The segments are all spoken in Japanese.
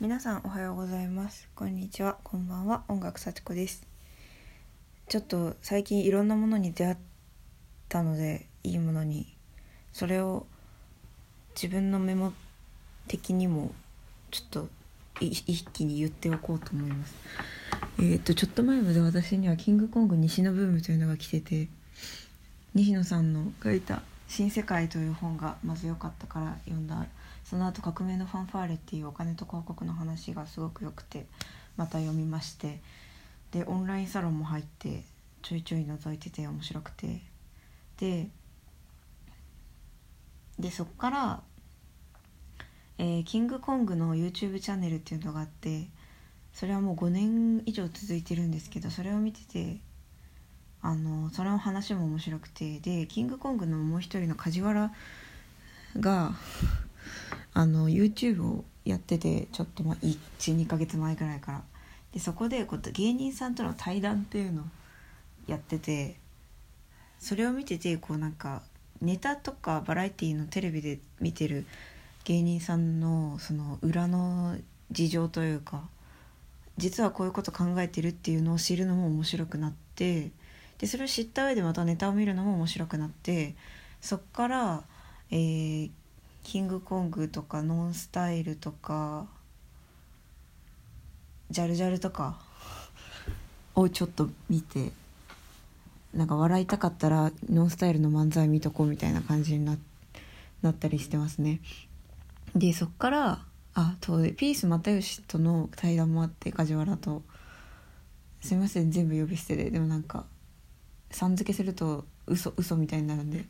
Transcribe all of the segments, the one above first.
皆さんおはようございます。こんにちは。こんばんは。音楽幸子です。ちょっと最近いろんなものに出会ったのでいいものに。それを自分のメモ的にもちょっと一気に言っておこうと思います。えー、っとちょっと前まで私にはキングコング西のブームというのが来てて西野さんの書いた「新世界」という本がまず良かったから読んだその後革命のファンファーレ」っていうお金と広告の話がすごく良くてまた読みましてでオンラインサロンも入ってちょいちょい覗いてて面白くて。ででそっからえー、キングコングの YouTube チャンネルっていうのがあってそれはもう5年以上続いてるんですけどそれを見ててあのそれの話も面白くてでキングコングのもう一人の梶原があの YouTube をやっててちょっとまあ12ヶ月前ぐらいから。でそこでこう芸人さんとの対談っていうのをやっててそれを見ててこうなんかネタとかバラエティーのテレビで見てる芸人さんのその裏の事情というか実はこういうこと考えてるっていうのを知るのも面白くなってでそれを知った上でまたネタを見るのも面白くなってそっから、えー、キングコングとかノンスタイルとかジャルジャルとか をちょっと見てなんか笑いたかったらノンスタイルの漫才見とこうみたいな感じにななったりしてますね。でそっからあとピース又吉との対談もあって梶原と。すいません全部呼び捨てで。でもなんかさん付けすると嘘嘘みたいになるんで。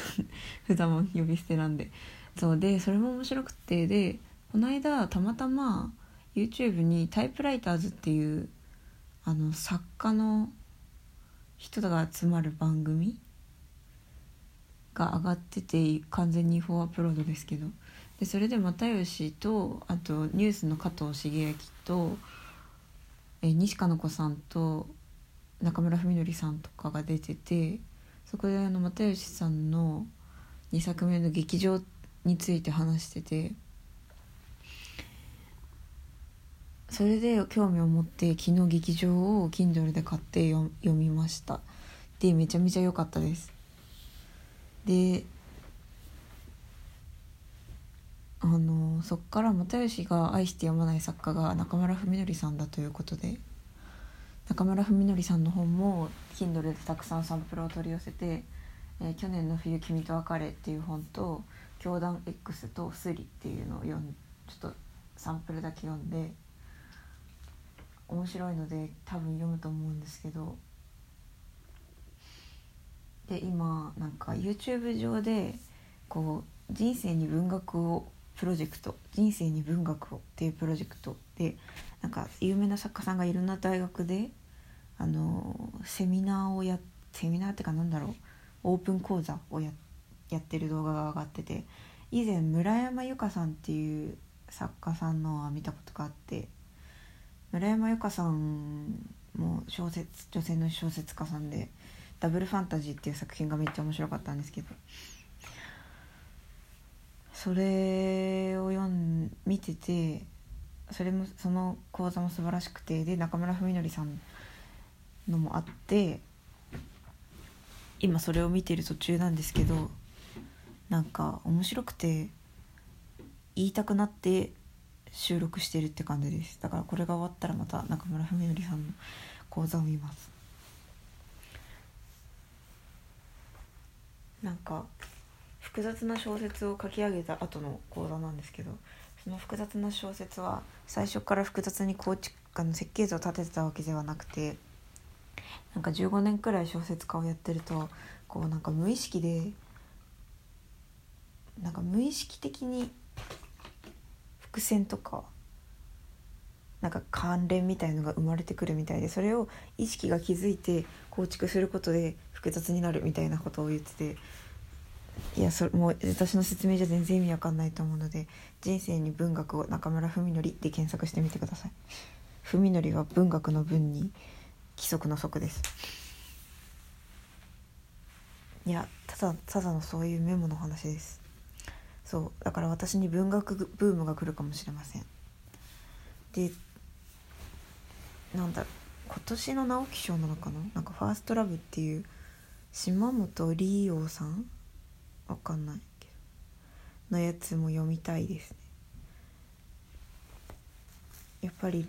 普段も呼び捨てなんで。そうでそれも面白くてでこの間たまたま YouTube にタイプライターズっていうあの作家の人が集まる番組が上がってて完全にフォアップロードですけどでそれで又吉とあとニュースの加藤茂明とえ西加奈子さんと中村文則さんとかが出ててそこであの又吉さんの2作目の劇場ってについて話してて。それで興味を持って昨日劇場を Kindle で買って読みました。でめちゃめちゃ良かったです。であのそっから又吉が愛してやまない作家が中村文則さんだということで中村文則さんの本も Kindle でたくさんサンプルを取り寄せて「えー、去年の冬君と別れ」っていう本と「教団 X とスリ」っていうのを読んちょっとサンプルだけ読んで面白いので多分読むと思うんですけど。で今なんか YouTube 上でこう人生に文学をプロジェクト「人生に文学を」っていうプロジェクトでなんか有名な作家さんがいろんな大学であのセミナーをやセミナーってかなんだろうオープン講座をやってやってる動画が上がってて以前村山由佳さんっていう作家さんのは見たことがあって村山由佳さんも小説女性の小説家さんで「ダブルファンタジー」っていう作品がめっちゃ面白かったんですけどそれを読ん見ててそれもその講座も素晴らしくてで中村文則さんのもあって今それを見てる途中なんですけどなんか面白くて言いたくなって収録してるって感じです。だからこれが終わったらまた中村文則さんの講座を見ます。なんか複雑な小説を書き上げた後の講座なんですけどその複雑な小説は最初から複雑に構築あの設計図を立ててたわけではなくてなんか15年くらい小説家をやってるとこうなんか無意識でなんか無意識的に伏線とかなんか関連みたいのが生まれてくるみたいでそれを意識が気づいて構築することで複雑になるみたいなことを言ってていやそれもう私の説明じゃ全然意味わかんないと思うので「人生に文学を中村文則」で検索してみてください。文則は文学の文に規則の則です。いやただただのそういうメモの話です。そうだから私に文学ブームが来るかもしれません。でなんだ今年の直木賞なのかな？なんか「ファーストラブっていう島本理央さん？わかんないけど。のやつも読みたいですね。やっぱり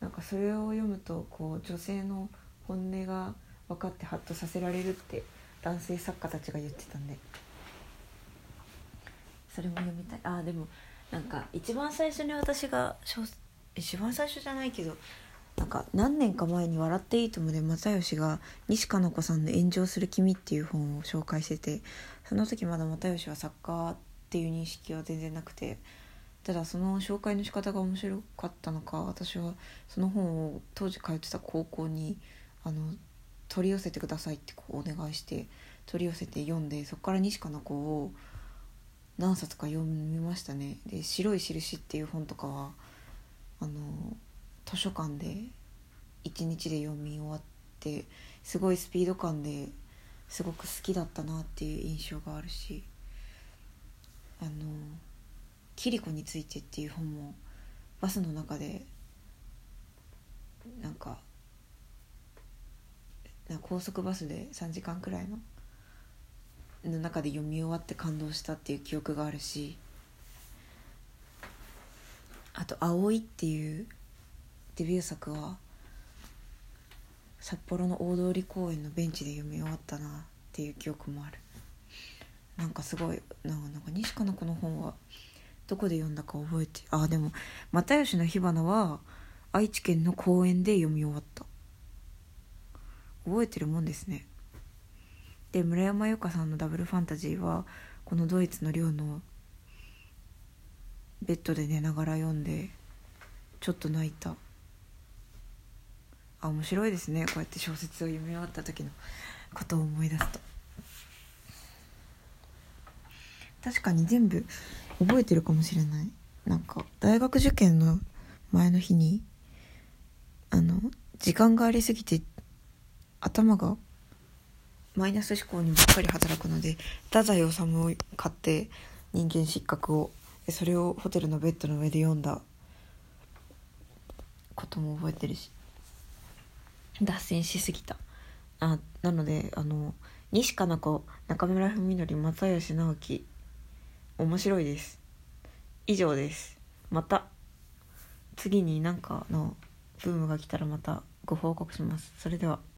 なんかそれを読むとこう女性の本音が分かってハッとさせられるって男性作家たちが言ってたんで。それも読みたい。ああでもなんか一番最初に私が小一番最初じゃないけどなんか何年か前に「笑っていいとも」で又吉が西加奈子さんの「炎上する君」っていう本を紹介しててその時まだ又吉は作家っていう認識は全然なくてただその紹介の仕方が面白かったのか私はその本を当時通ってた高校にあの取り寄せてくださいってこうお願いして取り寄せて読んでそこから西加奈子を何冊か読みましたね。で「白い印」っていう本とかはあの図書館で1日で読み終わってすごいスピード感ですごく好きだったなっていう印象があるしあの「キリコについて」っていう本もバスの中でなんか高速バスで3時間くらいのの中で読み終わって感動したっていう記憶があるしあと「葵」っていうデビュー作は札幌の大通公園のベンチで読み終わったなっていう記憶もある。なんかすごいなんかなんか西加奈子の本はどこで読んだか覚えてああでも又吉の火花は愛知県の公園で読み終わった。覚えてるもんですね。で村山由佳さんのダブルファンタジーはこのドイツの寮のベッドで寝ながら読んでちょっと泣いた。あ面白いですね。こうやって小説を読み終わった時のことを思い出すと。確かに全部覚えてるかもしれない。なんか大学受験の前の日にあの時間がありすぎて頭がマイナス思考にばっかり働くので太宰治を買って人間失格をそれをホテルのベッドの上で読んだことも覚えてるし脱線しすぎた。あなのであの西加奈子中村文則又吉直樹面白いです。以上です。また次に何かのブームが来たらまたご報告します。それでは。